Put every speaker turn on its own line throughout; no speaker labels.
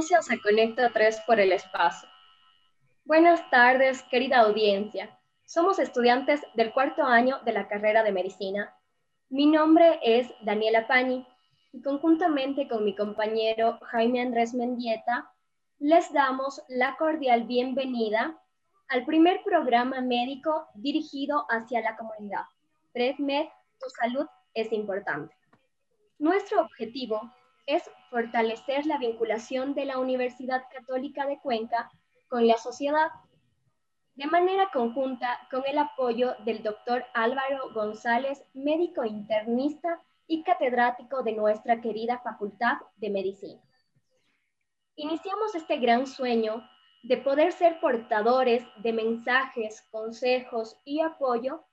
Gracias a Conecta 3 por el espacio. Buenas tardes, querida audiencia. Somos estudiantes del cuarto año de la carrera de medicina. Mi nombre es Daniela Pani y conjuntamente con mi compañero Jaime Andrés Mendieta, les damos la cordial bienvenida al primer programa médico dirigido hacia la comunidad. PredMed, tu salud es importante. Nuestro objetivo es fortalecer la vinculación de la Universidad Católica de Cuenca con la sociedad, de manera conjunta con el apoyo del doctor Álvaro González, médico internista y catedrático de nuestra querida Facultad de Medicina. Iniciamos este gran sueño de poder ser portadores de mensajes, consejos y apoyo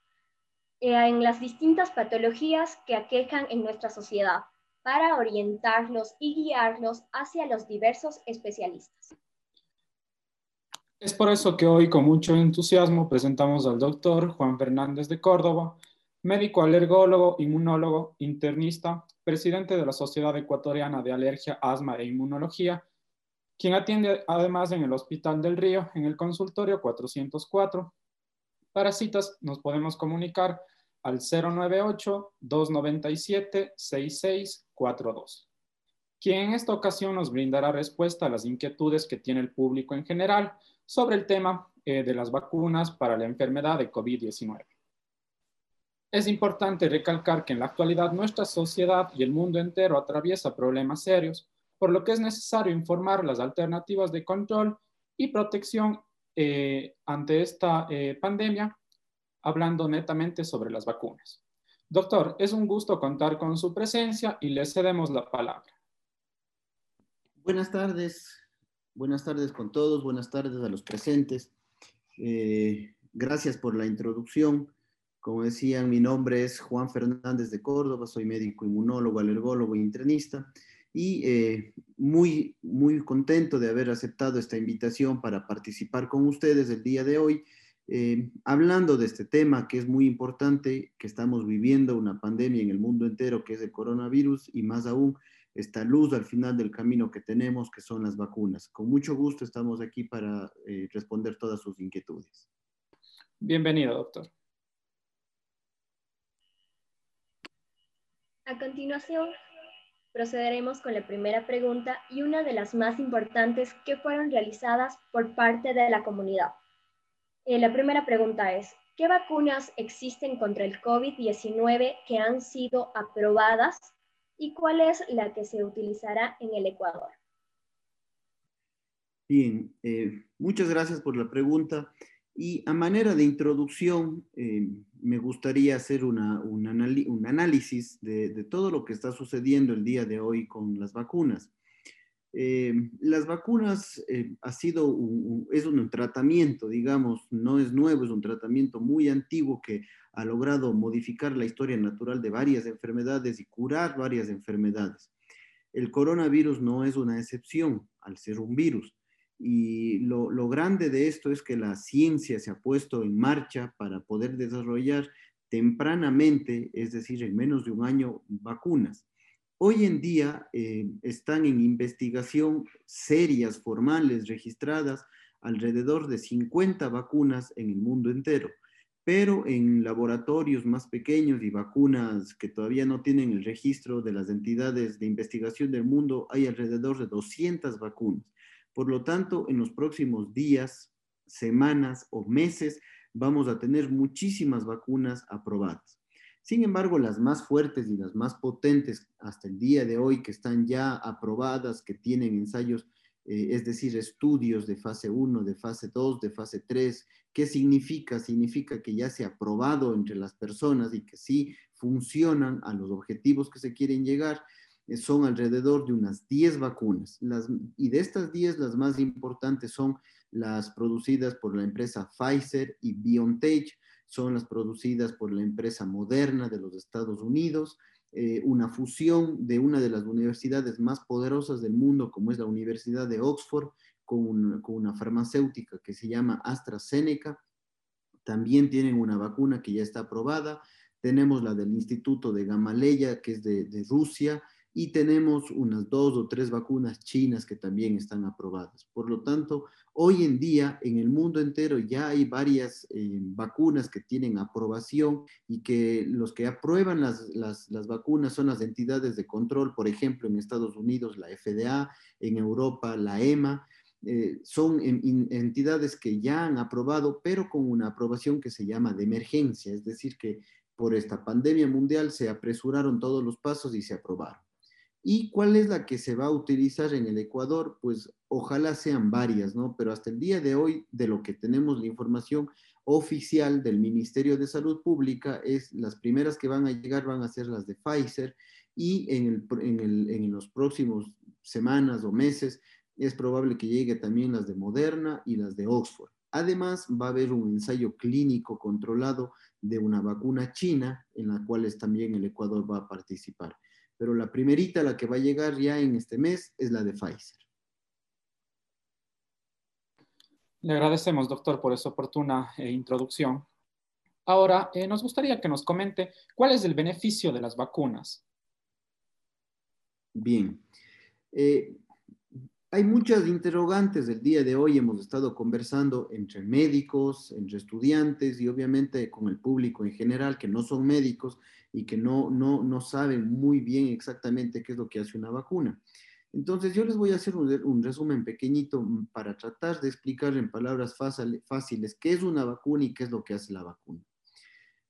eh, en las distintas patologías que aquejan en nuestra sociedad para orientarlos y guiarlos hacia los diversos especialistas.
Es por eso que hoy con mucho entusiasmo presentamos al doctor Juan Fernández de Córdoba, médico alergólogo, inmunólogo, internista, presidente de la Sociedad Ecuatoriana de Alergia, Asma e Inmunología, quien atiende además en el Hospital del Río en el consultorio 404. Para citas nos podemos comunicar al 098-297-6642, quien en esta ocasión nos brindará respuesta a las inquietudes que tiene el público en general sobre el tema eh, de las vacunas para la enfermedad de COVID-19. Es importante recalcar que en la actualidad nuestra sociedad y el mundo entero atraviesa problemas serios, por lo que es necesario informar las alternativas de control y protección eh, ante esta eh, pandemia, hablando netamente sobre las vacunas. Doctor, es un gusto contar con su presencia y le cedemos la palabra.
Buenas tardes, buenas tardes con todos, buenas tardes a los presentes. Eh, gracias por la introducción. Como decían, mi nombre es Juan Fernández de Córdoba, soy médico inmunólogo, alergólogo e internista y eh, muy, muy contento de haber aceptado esta invitación para participar con ustedes el día de hoy, eh, hablando de este tema que es muy importante, que estamos viviendo una pandemia en el mundo entero, que es el coronavirus, y más aún esta luz al final del camino que tenemos, que son las vacunas. Con mucho gusto estamos aquí para eh, responder todas sus inquietudes.
Bienvenido, doctor.
A continuación, procederemos con la primera pregunta y una de las más importantes que fueron realizadas por parte de la comunidad. Eh, la primera pregunta es, ¿qué vacunas existen contra el COVID-19 que han sido aprobadas y cuál es la que se utilizará en el Ecuador?
Bien, eh, muchas gracias por la pregunta. Y a manera de introducción, eh, me gustaría hacer una, un, análisis de, todo lo que está sucediendo el día de hoy con las vacunas. Eh, las vacunas eh, ha sido es un tratamiento, digamos, no es nuevo, es un tratamiento muy antiguo que ha logrado modificar la historia natural de varias enfermedades y curar varias enfermedades. El coronavirus no es una excepción al ser un virus. Y lo, grande de esto es que la ciencia se ha puesto en marcha para poder desarrollar tempranamente, es decir, en menos de un año, vacunas. Hoy en día eh, están en investigación serias, formales, registradas, alrededor de 50 vacunas en el mundo entero, pero en laboratorios más pequeños y vacunas que todavía no tienen el registro de las entidades de investigación del mundo, hay alrededor de 200 vacunas. Por lo tanto, en los próximos días, semanas o meses vamos a tener muchísimas vacunas aprobadas. Sin embargo, las más fuertes y las más potentes hasta el día de hoy que están ya aprobadas, que tienen ensayos, eh, es decir, estudios de fase 1, de fase 2, de fase 3, ¿qué significa? Significa que ya se ha aprobado entre las personas y que sí funcionan a los objetivos que se quieren llegar eh, son alrededor de unas 10 vacunas. y de estas 10, las más importantes son las producidas por la empresa Pfizer y BioNTech, son las producidas por la empresa Moderna de los Estados Unidos, eh, una fusión de una de las universidades más poderosas del mundo, como es la Universidad de Oxford, con, una farmacéutica que se llama AstraZeneca. También tienen una vacuna que ya está aprobada. Tenemos la del Instituto de Gamaleya, que es de Rusia, y tenemos unas dos o tres vacunas chinas que también están aprobadas. Por lo tanto, hoy en día en el mundo entero ya hay varias eh, vacunas que tienen aprobación y que los que aprueban las, las, vacunas son las entidades de control, por ejemplo, en Estados Unidos la FDA, en Europa la EMA. Eh, son entidades que ya han aprobado, pero con una aprobación que se llama de emergencia, es decir, que por esta pandemia mundial se apresuraron todos los pasos y se aprobaron. ¿Y cuál es la que se va a utilizar en el Ecuador? Pues ojalá sean varias, ¿no? Pero hasta el día de hoy, de lo que tenemos la información oficial del Ministerio de Salud Pública, es las primeras que van a llegar van a ser las de Pfizer y en, los próximos semanas o meses es probable que llegue también las de Moderna y las de Oxford. Además, va a haber un ensayo clínico controlado de una vacuna china en la cual también el Ecuador va a participar pero la primerita, la que va a llegar ya en este mes, es la de Pfizer.
Le agradecemos, doctor, por esa oportuna eh, introducción. Ahora, eh, nos gustaría que nos comente cuál es el beneficio de las vacunas.
Bien. Eh, hay muchas interrogantes del día de hoy. Hemos estado conversando entre médicos, entre estudiantes y obviamente con el público en general que no son médicos y que no, no, no saben muy bien exactamente qué es lo que hace una vacuna. Entonces yo les voy a hacer un, resumen pequeñito para tratar de explicar en palabras fáciles qué es una vacuna y qué es lo que hace la vacuna.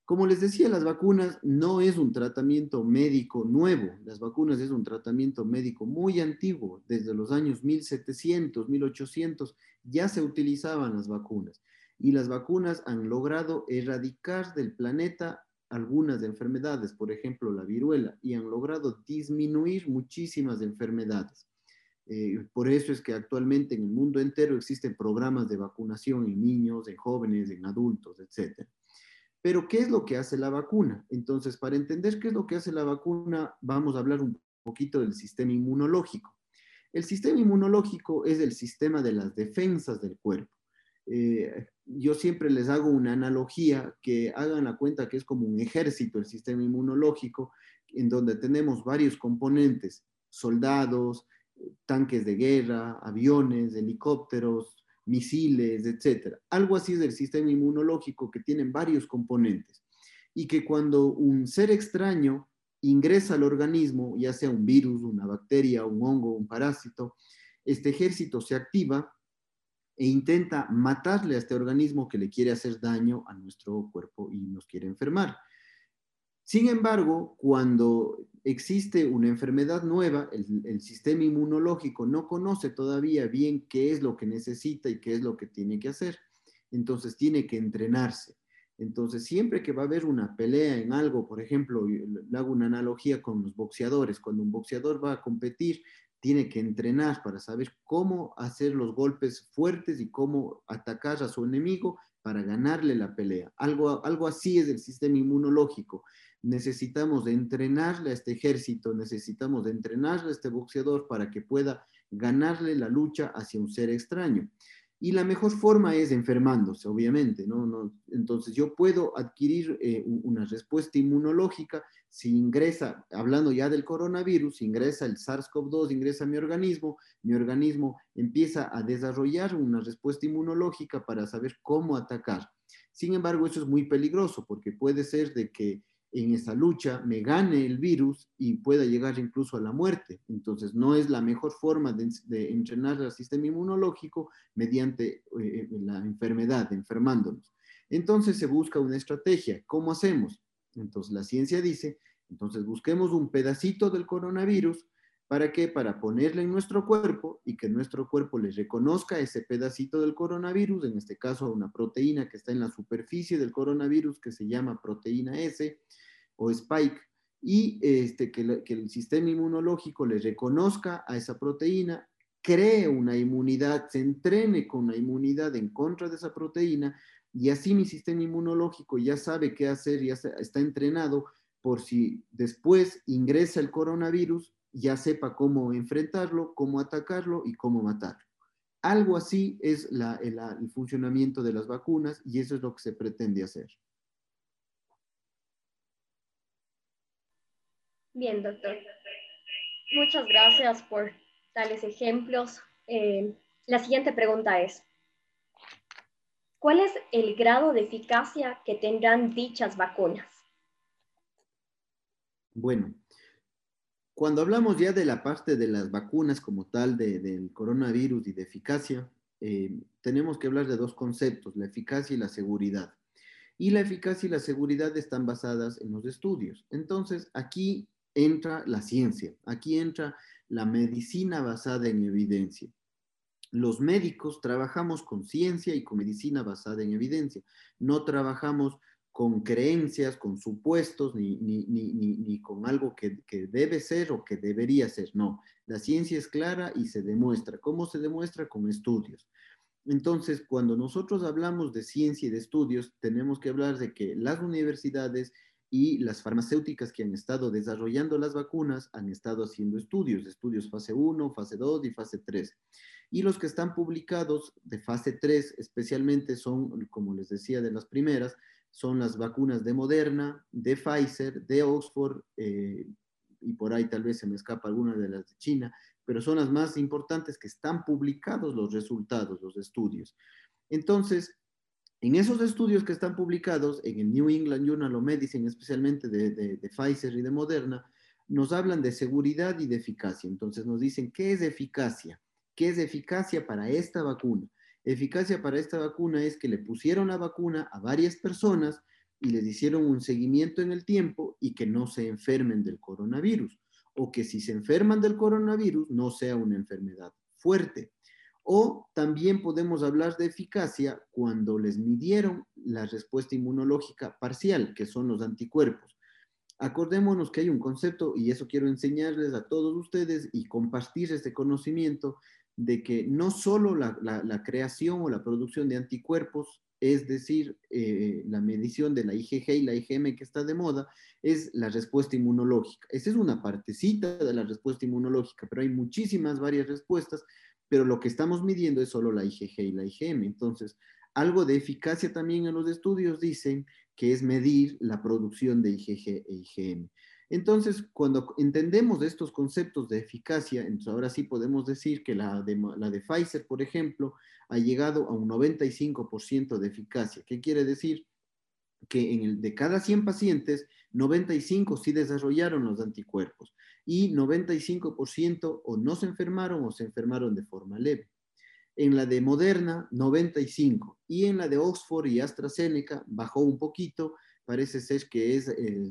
Como les decía, las vacunas no es un tratamiento médico nuevo, las vacunas es un tratamiento médico muy antiguo, desde los años 1700, 1800 ya se utilizaban las vacunas y las vacunas han logrado erradicar del planeta algunas enfermedades, por ejemplo la viruela, y han logrado disminuir muchísimas enfermedades. Eh, por eso es que actualmente en el mundo entero existen programas de vacunación en niños, en jóvenes, en adultos, etcétera. Pero, ¿qué es lo que hace la vacuna? Entonces, para entender qué es lo que hace la vacuna, vamos a hablar un poquito del sistema inmunológico. El sistema inmunológico es el sistema de las defensas del cuerpo. Eh, yo siempre les hago una analogía que hagan la cuenta que es como un ejército el sistema inmunológico, en donde tenemos varios componentes, soldados, tanques de guerra, aviones, helicópteros, misiles, etcétera. Algo así es el sistema inmunológico que tienen varios componentes y que cuando un ser extraño ingresa al organismo, ya sea un virus, una bacteria, un hongo, un parásito, este ejército se activa e intenta matarle a este organismo que le quiere hacer daño a nuestro cuerpo y nos quiere enfermar. Sin embargo, cuando existe una enfermedad nueva, el, sistema inmunológico no conoce todavía bien qué es lo que necesita y qué es lo que tiene que hacer. Entonces tiene que entrenarse. Entonces, siempre que va a haber una pelea en algo, por ejemplo, le hago una analogía con los boxeadores. Cuando un boxeador va a competir, tiene que entrenar para saber cómo hacer los golpes fuertes y cómo atacar a su enemigo para ganarle la pelea. Algo, algo así es el sistema inmunológico necesitamos de entrenarle a este ejército, necesitamos de entrenarle a este boxeador para que pueda ganarle la lucha hacia un ser extraño. Y la mejor forma es enfermándose, obviamente, ¿no? entonces yo puedo adquirir eh, una respuesta inmunológica si ingresa, hablando ya del coronavirus, ingresa el SARS-CoV-2, ingresa a mi organismo, mi organismo empieza a desarrollar una respuesta inmunológica para saber cómo atacar. Sin embargo, eso es muy peligroso porque puede ser de que en esa lucha me gane el virus y pueda llegar incluso a la muerte. Entonces, no es la mejor forma de, entrenar al sistema inmunológico mediante eh, la enfermedad, enfermándonos. Entonces, se busca una estrategia. ¿Cómo hacemos? Entonces, la ciencia dice, entonces busquemos un pedacito del coronavirus. ¿Para qué? Para ponerle en nuestro cuerpo y que nuestro cuerpo le reconozca ese pedacito del coronavirus, en este caso una proteína que está en la superficie del coronavirus que se llama proteína S o spike, y este, que, que el sistema inmunológico le reconozca a esa proteína, cree una inmunidad, se entrene con una inmunidad en contra de esa proteína, y así mi sistema inmunológico ya sabe qué hacer, ya está entrenado por si después ingresa el coronavirus, ya sepa cómo enfrentarlo, cómo atacarlo y cómo matarlo. Algo así es el, funcionamiento de las vacunas y eso es lo que se pretende hacer.
Bien, doctor. Muchas gracias por tales ejemplos. Eh, la siguiente pregunta es, ¿cuál es el grado de eficacia que tendrán dichas vacunas?
Bueno, cuando hablamos ya de la parte de las vacunas como tal del coronavirus y de eficacia, eh, tenemos que hablar de dos conceptos, la eficacia y la seguridad. Y la eficacia y la seguridad están basadas en los estudios. Entonces, aquí entra la ciencia, aquí entra la medicina basada en evidencia. Los médicos trabajamos con ciencia y con medicina basada en evidencia. No trabajamos con creencias, con supuestos, ni, ni, con algo que, que, debe ser o que debería ser. No, la ciencia es clara y se demuestra. ¿Cómo se demuestra? Con estudios. Entonces, cuando nosotros hablamos de ciencia y de estudios, tenemos que hablar de que las universidades y las farmacéuticas que han estado desarrollando las vacunas han estado haciendo estudios, estudios fase 1, fase 2 y fase 3. Y los que están publicados de fase 3 especialmente son, como les decía, de las primeras, son las vacunas de Moderna, de Pfizer, de Oxford, eh, y por ahí tal vez se me escapa alguna de las de China, pero son las más importantes que están publicados los resultados, los estudios. Entonces, en esos estudios que están publicados, en el New England Journal of Medicine, especialmente de, Pfizer y de Moderna, nos hablan de seguridad y de eficacia. Entonces nos dicen, ¿qué es eficacia? ¿Qué es eficacia para esta vacuna? Eficacia para esta vacuna es que le pusieron la vacuna a varias personas y les hicieron un seguimiento en el tiempo y que no se enfermen del coronavirus. O que si se enferman del coronavirus no sea una enfermedad fuerte. O también podemos hablar de eficacia cuando les midieron la respuesta inmunológica parcial, que son los anticuerpos. Acordémonos que hay un concepto, y eso quiero enseñarles a todos ustedes y compartir este conocimiento, de que no solo la, creación o la producción de anticuerpos, es decir, eh, la medición de la IgG y la IgM que está de moda, es la respuesta inmunológica. Esa es una partecita de la respuesta inmunológica, pero hay muchísimas varias respuestas, pero lo que estamos midiendo es solo la IgG y la IgM. Entonces, algo de eficacia también en los estudios dicen que es medir la producción de IgG e IgM. Entonces, cuando entendemos estos conceptos de eficacia, entonces ahora sí podemos decir que la de, la de Pfizer, por ejemplo, ha llegado a un 95% de eficacia. ¿Qué quiere decir? Que en el, de cada 100 pacientes, 95 sí desarrollaron los anticuerpos y 95% o no se enfermaron o se enfermaron de forma leve. En la de Moderna, 95. Y en la de Oxford y AstraZeneca bajó un poquito parece ser que es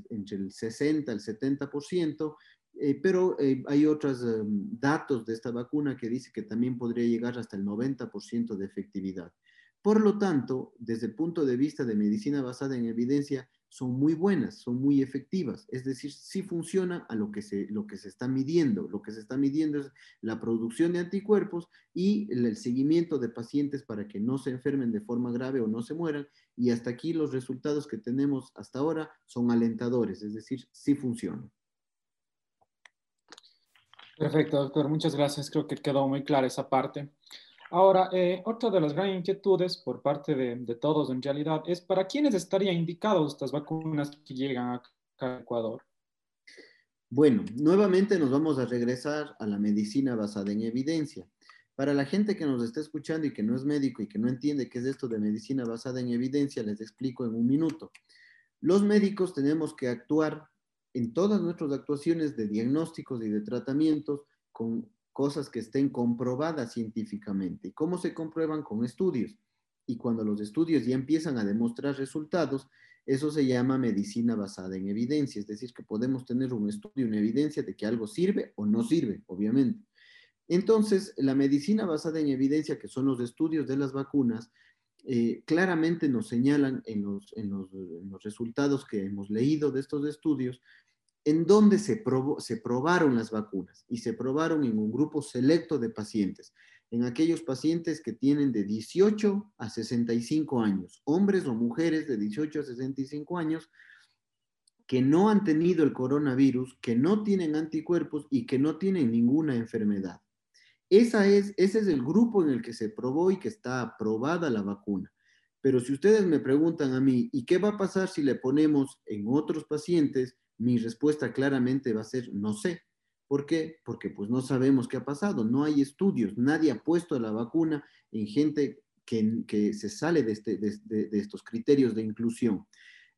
entre el 60 al 70%, eh, pero eh, hay otros em, datos de esta vacuna que dice que también podría llegar hasta el 90% de efectividad. Por lo tanto, desde el punto de vista de medicina basada en evidencia, son muy buenas, son muy efectivas, es decir, sí funcionan a lo que, se, lo que se está midiendo. Lo que se está midiendo es la producción de anticuerpos y el, seguimiento de pacientes para que no se enfermen de forma grave o no se mueran. Y hasta aquí los resultados que tenemos hasta ahora son alentadores, es decir, sí funcionan.
Perfecto, doctor. Muchas gracias. Creo que quedó muy clara esa parte. Ahora, eh, otra de las grandes inquietudes por parte de, todos en realidad es para quiénes estarían indicadas estas vacunas que llegan acá a Ecuador.
Bueno, nuevamente nos vamos a regresar a la medicina basada en evidencia. Para la gente que nos está escuchando y que no es médico y que no entiende qué es esto de medicina basada en evidencia, les explico en un minuto. Los médicos tenemos que actuar en todas nuestras actuaciones de diagnósticos y de tratamientos con cosas que estén comprobadas científicamente. ¿Cómo se comprueban? Con estudios. Y cuando los estudios ya empiezan a demostrar resultados, eso se llama medicina basada en evidencia, es decir, que podemos tener un estudio, una evidencia de que algo sirve o no sirve, obviamente. Entonces, la medicina basada en evidencia, que son los estudios de las vacunas, eh, claramente nos señalan en los, en los resultados que hemos leído de estos estudios en donde se, se probaron las vacunas y se probaron en un grupo selecto de pacientes, en aquellos pacientes que tienen de 18 a 65 años, hombres o mujeres de 18 a 65 años, que no han tenido el coronavirus, que no tienen anticuerpos y que no tienen ninguna enfermedad. Esa es, ese es el grupo en el que se probó y que está aprobada la vacuna. Pero si ustedes me preguntan a mí, ¿y qué va a pasar si le ponemos en otros pacientes mi respuesta claramente va a ser no sé, ¿Por qué? Porque pues no sabemos qué ha pasado, no hay estudios, nadie ha puesto la vacuna en gente que, se sale este, de estos criterios de inclusión.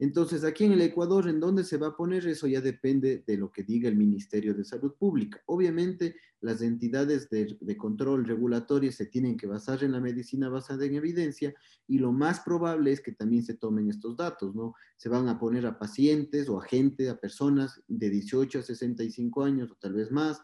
Entonces, aquí en el Ecuador, ¿en dónde se va a poner? Eso ya depende de lo que diga el Ministerio de Salud Pública. Obviamente, las entidades de, control regulatorio se tienen que basar en la medicina basada en evidencia y lo más probable es que también se tomen estos datos, ¿no? Se van a poner a pacientes o a gente, a personas de 18 a 65 años o tal vez más,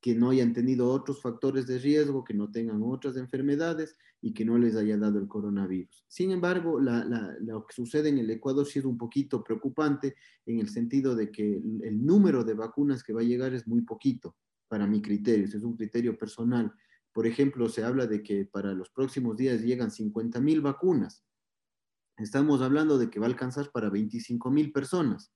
que no hayan tenido otros factores de riesgo, que no tengan otras enfermedades y que no les haya dado el coronavirus. Sin embargo, lo que sucede en el Ecuador sí es un poquito preocupante en el sentido de que el, número de vacunas que va a llegar es muy poquito para mi criterio, es un criterio personal. Por ejemplo, se habla de que para los próximos días llegan 50 mil vacunas. Estamos hablando de que va a alcanzar para 25 mil personas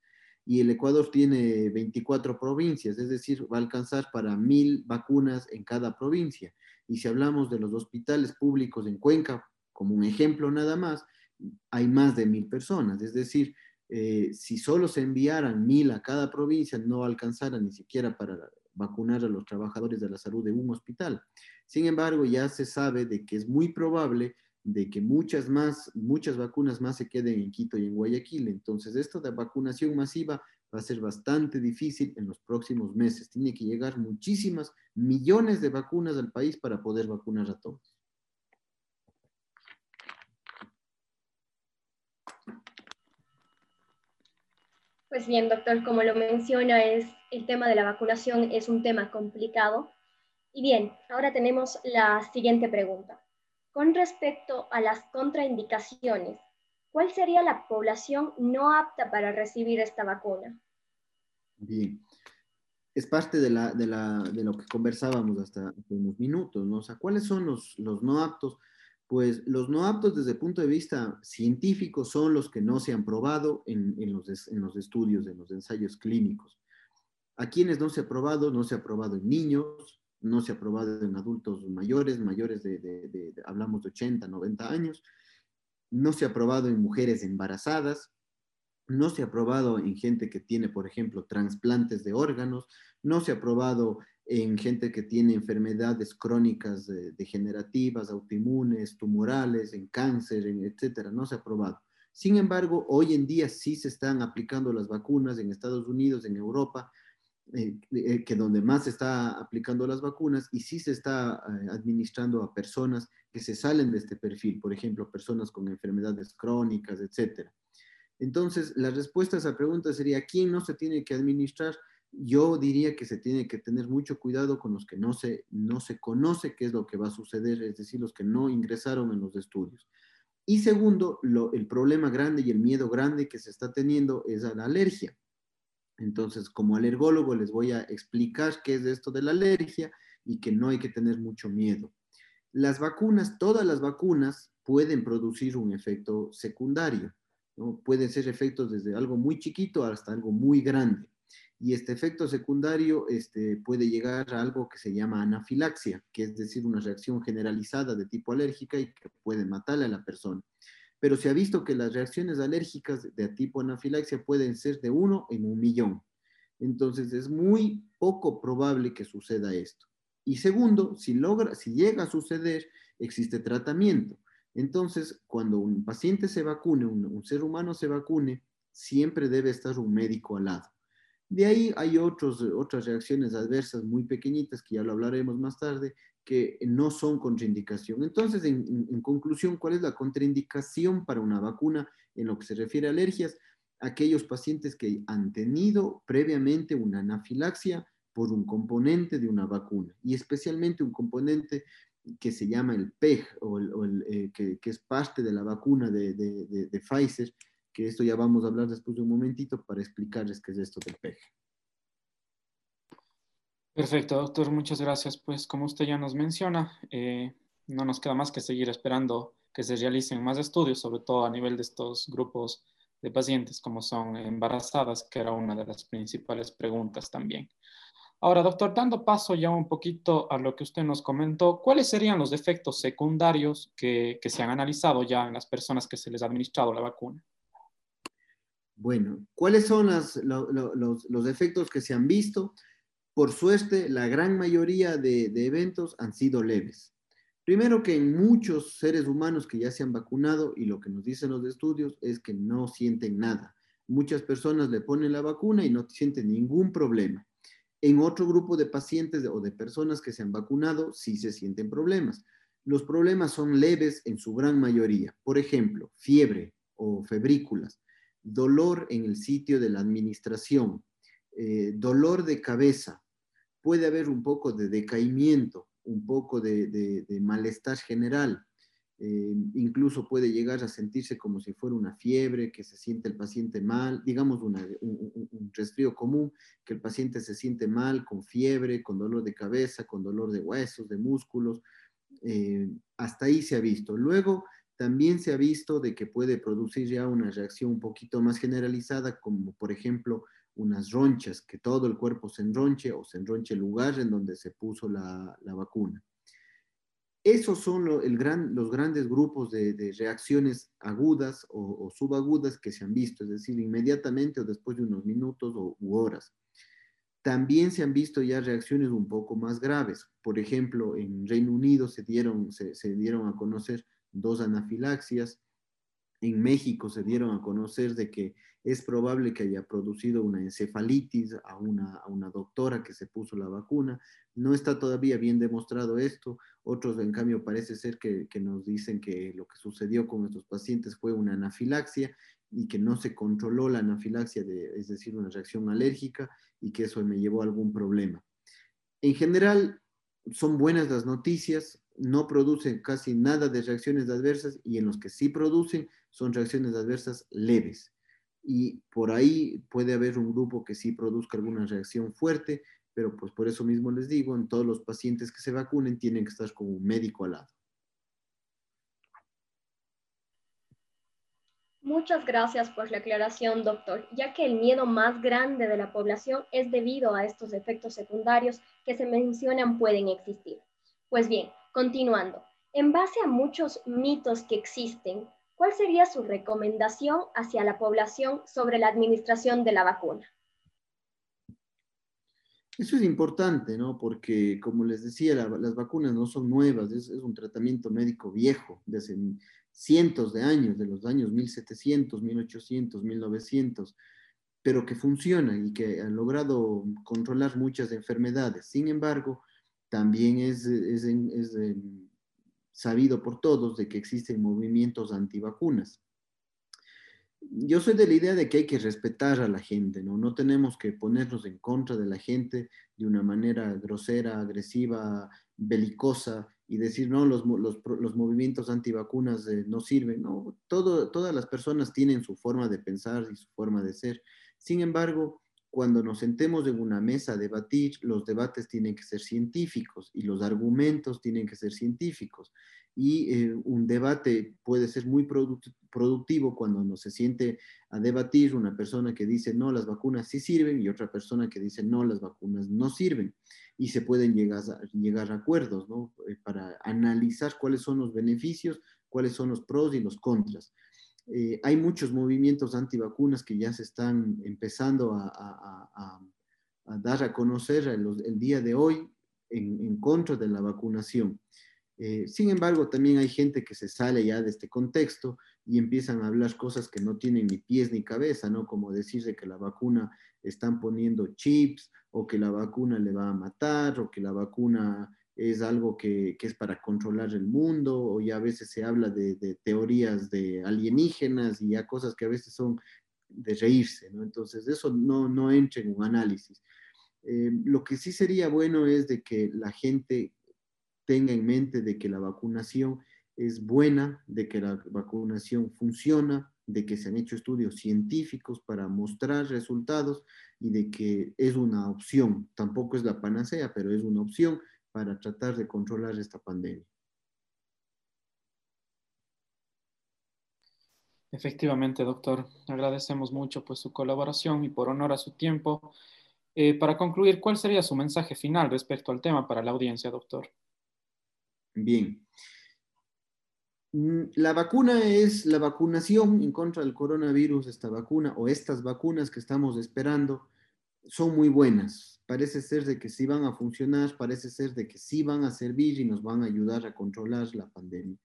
y el Ecuador tiene 24 provincias, es decir, va a alcanzar para mil vacunas en cada provincia. Y si hablamos de los hospitales públicos en Cuenca, como un ejemplo nada más, hay más de mil personas. Es decir, eh, si solo se enviaran mil a cada provincia, no alcanzara ni siquiera para vacunar a los trabajadores de la salud de un hospital. Sin embargo, ya se sabe de que es muy probable de que muchas más, muchas vacunas más se queden en Quito y en Guayaquil. Entonces, esto de vacunación masiva va a ser bastante difícil en los próximos meses. Tiene que llegar muchísimas millones de vacunas al país para poder vacunar a todos.
Pues bien, doctor, como lo menciona, es, el tema de la vacunación es un tema complicado. Y bien, ahora tenemos la siguiente pregunta. Con respecto a las contraindicaciones, ¿cuál sería la población no apta para recibir esta vacuna?
Bien, es parte de, lo que conversábamos hasta unos minutos, ¿no? O sea, ¿cuáles son los, no aptos? Pues los no aptos desde el punto de vista científico son los que no se han probado en, los, en los estudios, en los ensayos clínicos. A quienes no se ha probado, no se ha probado en niños, no se ha probado en adultos mayores, mayores de, hablamos de 80, 90 años, no se ha probado en mujeres embarazadas, no se ha probado en gente que tiene, por ejemplo, trasplantes de órganos, no se ha probado en gente que tiene enfermedades crónicas degenerativas, autoinmunes, tumorales, en cáncer, en etcétera, no se ha probado. Sin embargo, hoy en día sí se están aplicando las vacunas en Estados Unidos, en Europa, eh, eh, que donde más se está aplicando las vacunas y sí se está eh, administrando a personas que se salen de este perfil, por ejemplo, personas con enfermedades crónicas, etc. Entonces, la respuesta a esa pregunta sería, ¿quién no se tiene que administrar? Yo diría que se tiene que tener mucho cuidado con los que no se, no se conoce qué es lo que va a suceder, es decir, los que no ingresaron en los estudios. Y segundo, el problema grande y el miedo grande que se está teniendo es a la alergia entonces, como alergólogo, les voy a explicar qué es esto de la alergia y que no hay que tener mucho miedo. Las vacunas, todas las vacunas pueden producir un efecto secundario. Pueden ser efectos desde algo muy chiquito hasta algo muy grande. Y este efecto secundario este, puede llegar a algo que se llama anafilaxia, que es decir, una reacción generalizada de tipo alérgica y que puede matarle a la persona pero se ha visto que las reacciones alérgicas de tipo anafilaxia pueden ser de uno en un millón. Entonces es muy poco probable que suceda esto. Y segundo, si, logra, si llega a suceder, existe tratamiento. Entonces, cuando un paciente se vacune, un, ser humano se vacune, siempre debe estar un médico al lado. De ahí hay otros, otras reacciones adversas muy pequeñitas, que ya lo hablaremos más tarde, que no son contraindicación. Entonces, en, conclusión, ¿cuál es la contraindicación para una vacuna en lo que se refiere a alergias? Aquellos pacientes que han tenido previamente una anafilaxia por un componente de una vacuna y especialmente un componente que se llama el PEG o, eh, que, es parte de la vacuna de, de Pfizer, que esto ya vamos a hablar después de un momentito para explicarles qué es esto del PEG.
Perfecto, doctor, muchas gracias. Pues como usted ya nos menciona, eh, no nos queda más que seguir esperando que se realicen más estudios, sobre todo a nivel de estos grupos de pacientes como son embarazadas, que era una de las principales preguntas también. Ahora, doctor, dando paso ya un poquito a lo que usted nos comentó, ¿cuáles serían los efectos secundarios que, se han analizado ya en las personas que se les ha administrado la vacuna?
Bueno, ¿cuáles son los, efectos que se han visto? Por suerte, la gran mayoría de, de eventos han sido leves. Primero que en muchos seres humanos que ya se han vacunado y lo que nos dicen los estudios es que no sienten nada. Muchas personas le ponen la vacuna y no sienten ningún problema. En otro grupo de pacientes o de personas que se han vacunado sí se sienten problemas. Los problemas son leves en su gran mayoría. Por ejemplo, fiebre o febrículas, dolor en el sitio de la administración, eh, dolor de cabeza, puede haber un poco de decaimiento, un poco de, malestar general. Eh, incluso puede llegar a sentirse como si fuera una fiebre, que se siente el paciente mal, digamos un, resfrío común, que el paciente se siente mal, con fiebre, con dolor de cabeza, con dolor de huesos, de músculos. Eh, hasta ahí se ha visto. Luego, también se ha visto de que puede producir ya una reacción un poquito más generalizada, como por ejemplo unas ronchas, que todo el cuerpo se enronche o se enronche el lugar en donde se puso la, vacuna. Esos son los grandes grupos de, reacciones agudas o, subagudas que se han visto, es decir, inmediatamente o después de unos minutos o, u horas. También se han visto ya reacciones un poco más graves. Por ejemplo, en Reino Unido se dieron, se dieron a conocer dos anafilaxias, en México se dieron a conocer de que es probable que haya producido una encefalitis a una, a una doctora que se puso la vacuna. No está todavía bien demostrado esto. Otros, en cambio, parece ser que, que nos dicen que lo que sucedió con estos pacientes fue una anafilaxia y que no se controló la anafilaxia, de, es decir, una reacción alérgica, y que eso me llevó a algún problema. En general, son buenas las noticias, no producen casi nada de reacciones adversas y en los que sí producen son reacciones adversas leves. Y por ahí puede haber un grupo que sí produzca alguna reacción fuerte, pero pues por eso mismo les digo, en todos los pacientes que se vacunen tienen que estar con un médico al lado.
Muchas gracias por la aclaración, doctor, ya que el miedo más grande de la población es debido a estos efectos secundarios que se mencionan pueden existir. Pues bien, continuando, en base a muchos mitos que existen, ¿cuál sería su recomendación hacia la población sobre la administración de la vacuna?
Eso es importante, ¿no? Porque, como les decía, las vacunas no son nuevas, es, un tratamiento médico viejo, de hace cientos de años, de los años 1700, 1800, 1900, pero que funciona y que han logrado controlar muchas enfermedades. Sin embargo, también es, sabido por todos de que existen movimientos antivacunas. Yo soy de la idea de que hay que respetar a la gente, ¿no? No tenemos que ponernos en contra de la gente de una manera grosera, agresiva, belicosa y decir, no, los, movimientos antivacunas eh, no sirven. No, todas las personas tienen su forma de pensar y su forma de ser. Sin embargo, cuando nos sentemos en una mesa a debatir, los debates tienen que ser científicos y los argumentos tienen que ser científicos. Y eh, un debate puede ser muy productivo cuando no se siente a debatir una persona que dice no, las vacunas sí sirven y otra persona que dice no, las vacunas no sirven. Y se pueden llegar a, llegar a acuerdos ¿no? Eh, para analizar cuáles son los beneficios, cuáles son los pros y los contras. Eh, hay muchos movimientos antivacunas que ya se están empezando a, dar a conocer el, día de hoy en, contra de la vacunación. Eh, sin embargo, también hay gente que se sale ya de este contexto y empiezan a hablar cosas que no tienen ni pies ni cabeza, ¿no? Como decirse que la vacuna están poniendo chips o que la vacuna le va a matar o que la vacuna es algo que, es para controlar el mundo, o ya a veces se habla de, teorías de alienígenas y ya cosas que a veces son de reírse, ¿no? Entonces, eso no, no entra en un análisis. Eh, lo que sí sería bueno es de que la gente tenga en mente de que la vacunación es buena, de que la vacunación funciona, de que se han hecho estudios científicos para mostrar resultados y de que es una opción. Tampoco es la panacea, pero es una opción para tratar de controlar esta pandemia.
Efectivamente, doctor. Agradecemos mucho pues, su colaboración y por honor a su tiempo. Eh, para concluir, ¿cuál sería su mensaje final respecto al tema para la audiencia, doctor?
Bien. Mm, la vacuna es la vacunación en contra del coronavirus, esta vacuna o estas vacunas que estamos esperando son muy buenas parece ser de que sí van a funcionar, parece ser de que sí van a servir y nos van a ayudar a controlar la pandemia.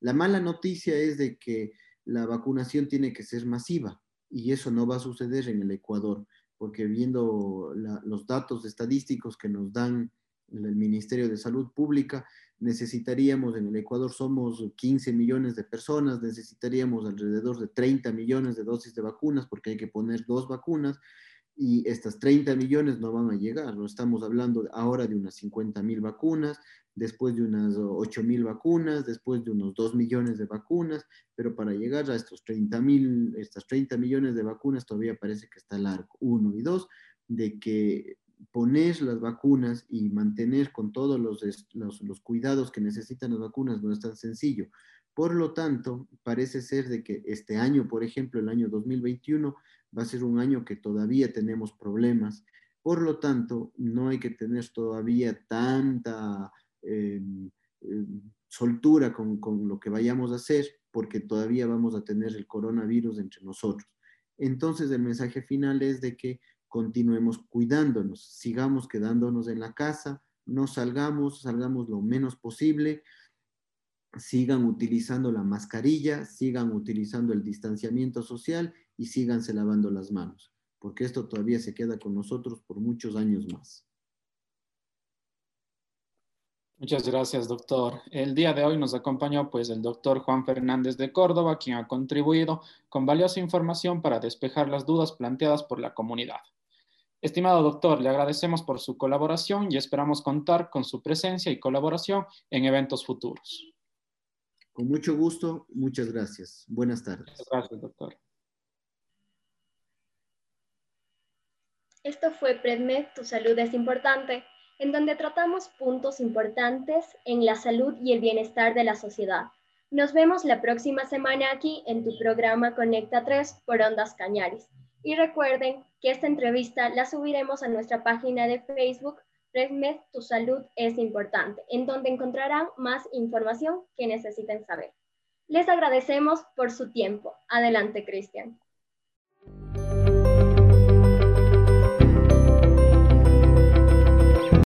La mala noticia es de que la vacunación tiene que ser masiva y eso no va a suceder en el Ecuador, porque viendo los datos estadísticos que nos dan el Ministerio de Salud Pública, necesitaríamos, en el Ecuador somos 15 millones de personas, necesitaríamos alrededor de 30 millones de dosis de vacunas, porque hay que poner dos vacunas, y estas 30 millones no van a llegar. No estamos hablando ahora de unas 50 mil vacunas, después de unas 8 mil vacunas, después de unos 2 millones de vacunas, pero para llegar a estos 30 mil, estas 30 millones de vacunas todavía parece que está largo. Uno y dos, de que poner las vacunas y mantener con todos los, los, los cuidados que necesitan las vacunas no es tan sencillo. Por lo tanto, parece ser de que este año, por ejemplo, el año 2021, va a ser un año que todavía tenemos problemas. Por lo tanto, no hay que tener todavía tanta em, em, soltura con, con, lo que vayamos a hacer, porque todavía vamos a tener el coronavirus entre nosotros. Entonces, el mensaje final es de que continuemos cuidándonos, sigamos quedándonos en la casa, no salgamos, salgamos lo menos posible, sigan utilizando la mascarilla, sigan utilizando el distanciamiento social y síganse lavando las manos, porque esto todavía se queda con nosotros por muchos años más.
Muchas gracias, doctor. El día de hoy nos acompañó pues el doctor Juan Fernández de Córdoba, quien ha contribuido con valiosa información para despejar las dudas planteadas por la comunidad. Estimado doctor, le agradecemos por su colaboración y esperamos contar con su presencia y colaboración en eventos futuros.
Con mucho gusto, muchas gracias. Buenas tardes. Muchas
gracias, doctor.
Esto fue PredMed, Tu Salud es Importante, en donde tratamos puntos importantes en la salud y el bienestar de la sociedad. Nos vemos la próxima semana aquí en tu programa Conecta 3 por Ondas Cañaris. Y recuerden que esta entrevista la subiremos a nuestra página de Facebook, PredMed, Tu Salud es Importante, en donde encontrarán más información que necesiten saber. Les agradecemos por su tiempo. Adelante, Cristian.